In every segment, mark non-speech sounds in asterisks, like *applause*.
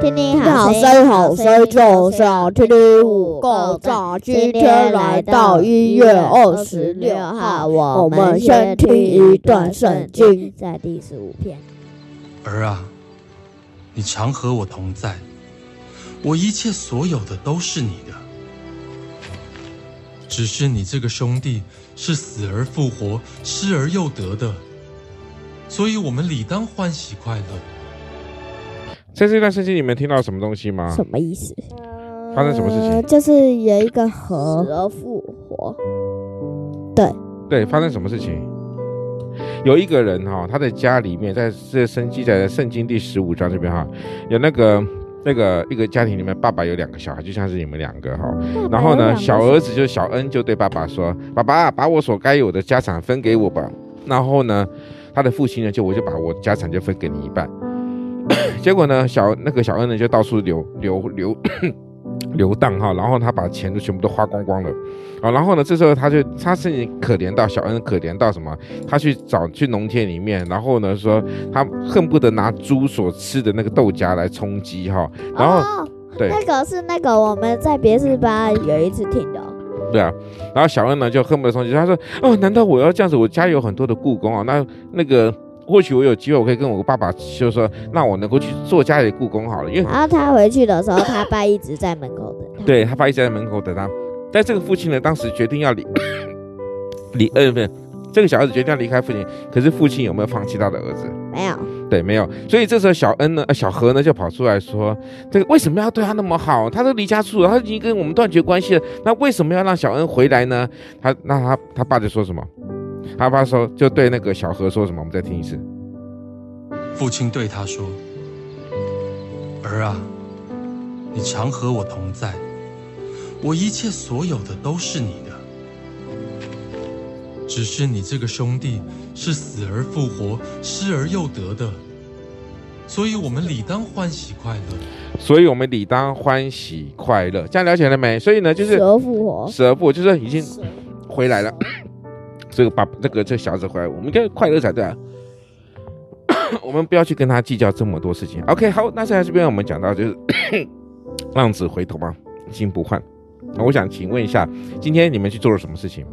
听听好声音，好声音就是要听听五个赞。今天来到一月二十六号，我们先听一段圣经，在第十五篇。儿啊，你常和我同在，我一切所有的都是你的。只是你这个兄弟是死而复活、失而又得的，所以我们理当欢喜快乐。在这段圣经里面听到什么东西吗？什么意思？发生什么事情？呃、就是有一个河死而复活。对对，发生什么事情？有一个人哈，他的家里面，在这圣经在圣经第十五章这边哈，有那个。那个一个家庭里面，爸爸有两个小孩，就像是你们两个哈。然后呢，小儿子就是小恩，就对爸爸说：“爸爸，把我所该有的家产分给我吧。”然后呢，他的父亲呢，就我就把我家产就分给你一半。*coughs* 结果呢，小那个小恩呢，就到处流流流。*coughs* 流荡哈，然后他把钱都全部都花光光了，啊，然后呢，这时候他就他甚至可怜到小恩，可怜到什么？他去找去农田里面，然后呢说他恨不得拿猪所吃的那个豆荚来充饥哈，然后、哦、对，那个是那个我们在别是吧有一次听的，对啊，然后小恩呢就恨不得充饥，他说哦，难道我要这样子？我家有很多的故宫啊，那那个。或许我有机会，我可以跟我爸爸就说，那我能够去做家里的故宫好了。因为然后他回去的时候，他爸一直在门口等他。对，他爸一直在门口等他。但这个父亲呢，当时决定要离 *coughs* 离，呃，不是这个小孩子决定要离开父亲。可是父亲有没有放弃他的儿子？没有。对，没有。所以这时候小恩呢，呃，小何呢就跑出来说，这个为什么要对他那么好？他都离家出走，他已经跟我们断绝关系了。那为什么要让小恩回来呢？他那他他爸就说什么？他爸说，就对那个小何说什么？我们再听一次。父亲对他说：“儿啊，你常和我同在，我一切所有的都是你的。只是你这个兄弟是死而复活、失而又得的，所以我们理当欢喜快乐。所以我们理当欢喜快乐。这样了解了没？所以呢，就是死而复活，死而复活就是已经回来了。”这个把这个这小子回来，我们应该快乐才对啊。我们不要去跟他计较这么多事情。OK，好，那现在这边我们讲到就是 *coughs* 浪子回头嘛，金不换。那我想请问一下，今天你们去做了什么事情？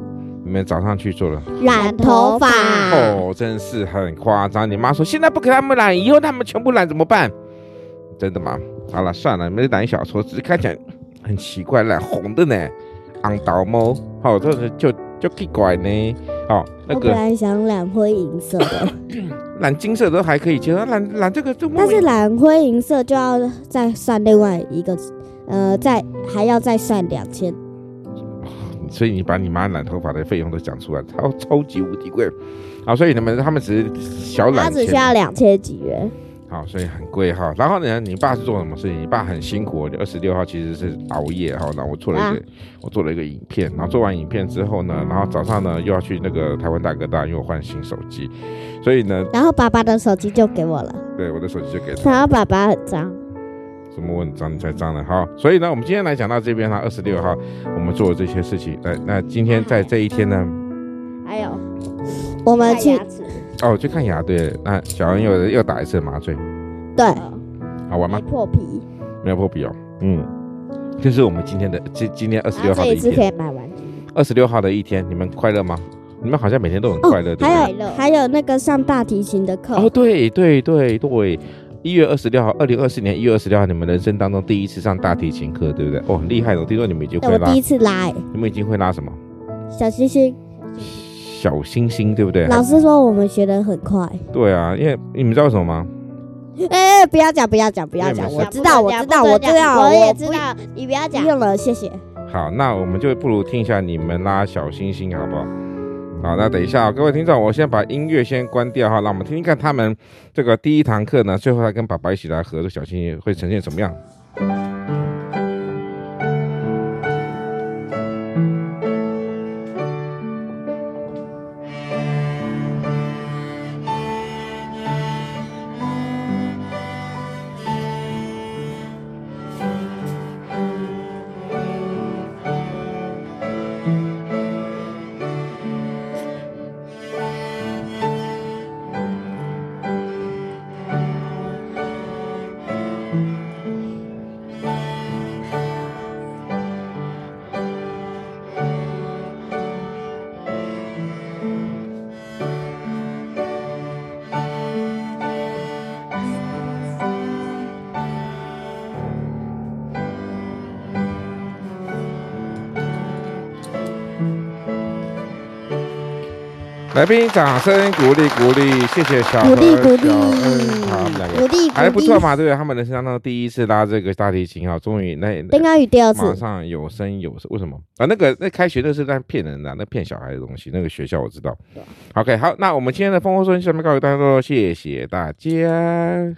你们早上去做了染头发？哦，真是很夸张。你妈说现在不给他们染，以后他们全部染怎么办？真的吗？好了，算了，没染小撮，只是看起来很奇怪，染红的呢，昂刀猫。好，这是就。就奇怪呢，哦，那个、我本来想染灰银色的，*coughs* 染金色都还可以接受，染染这个就。但是染灰银色就要再算另外一个，呃，再还要再算两千。所以你把你妈染头发的费用都讲出来，超超级无敌贵，啊，所以你们他们只是小染，他只需要两千几元。好，所以很贵哈。然后呢，你爸是做什么事情？你爸很辛苦。二十六号其实是熬夜哈。然后我做了一个，啊、我做了一个影片。然后做完影片之后呢，然后早上呢又要去那个台湾大哥大，因为我换新手机，所以呢，然后爸爸的手机就给我了。对，我的手机就给他。然后爸爸很脏。什么问脏？你才脏呢？哈，所以呢，我们今天来讲到这边哈。二十六号我们做了这些事情。那那今天在这一天呢？还有，我们去。哦，去看牙，对，那小恩又又打一次麻醉，对，好玩吗？没破皮，没有破皮哦，嗯，这是我们今天的今今天二十六号的一天，可以买玩具。二十六号的一天，你们快乐吗？你们好像每天都很快乐，哦、对？还有还有那个上大提琴的课，哦，对对对对，一月二十六号，二零二四年一月二十六号，你们人生当中第一次上大提琴课，对不对？哦，很厉害的，我听说你们已经会拉，我第一次拉，你们已经会拉什么？小星星。小星星，对不对？老师说我们学的很快。对啊，因为你们知道什么吗？哎、欸，不要讲，不要讲，不要讲。我知道，我知道，我知道，我也知道。你不要讲。用了，谢谢。好，那我们就不如听一下你们拉小星星，好不好？好，那等一下，各位听众，我先把音乐先关掉哈，让我们听听看他们这个第一堂课呢，最后还跟爸爸一起来合作小星星会呈现什么样。来宾掌声鼓励鼓励，谢谢小何、鼓励鼓励小恩，好，两个鼓励还不错嘛，对不对？他们人生当中第一次拉这个大提琴啊，终于那丁安宇第二次，马上有声有色，为什么啊？那个那开学那是在骗人的，那骗小孩的东西，那个学校我知道。OK，好，那我们今天的烽火说下面告一段落，谢谢大家。